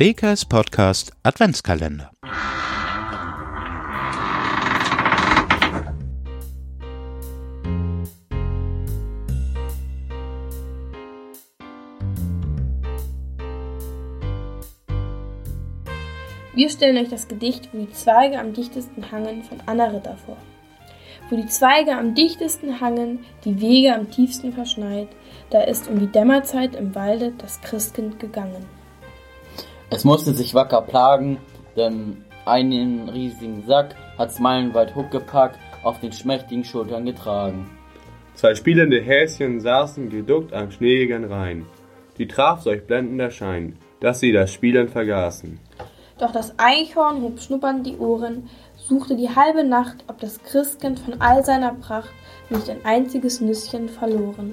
WKS Podcast Adventskalender. Wir stellen euch das Gedicht, wo die Zweige am dichtesten hangen, von Anna Ritter vor. Wo die Zweige am dichtesten hangen, die Wege am tiefsten verschneit, da ist um die Dämmerzeit im Walde das Christkind gegangen. Es musste sich wacker plagen, denn einen riesigen Sack hat's meilenweit huckgepackt, auf den schmächtigen Schultern getragen. Zwei spielende Häschen saßen geduckt am schneeigen Rhein. Die traf solch blendender Schein, dass sie das Spielen vergaßen. Doch das Eichhorn hob schnuppernd die Ohren, suchte die halbe Nacht, ob das Christkind von all seiner Pracht nicht ein einziges Nüsschen verloren.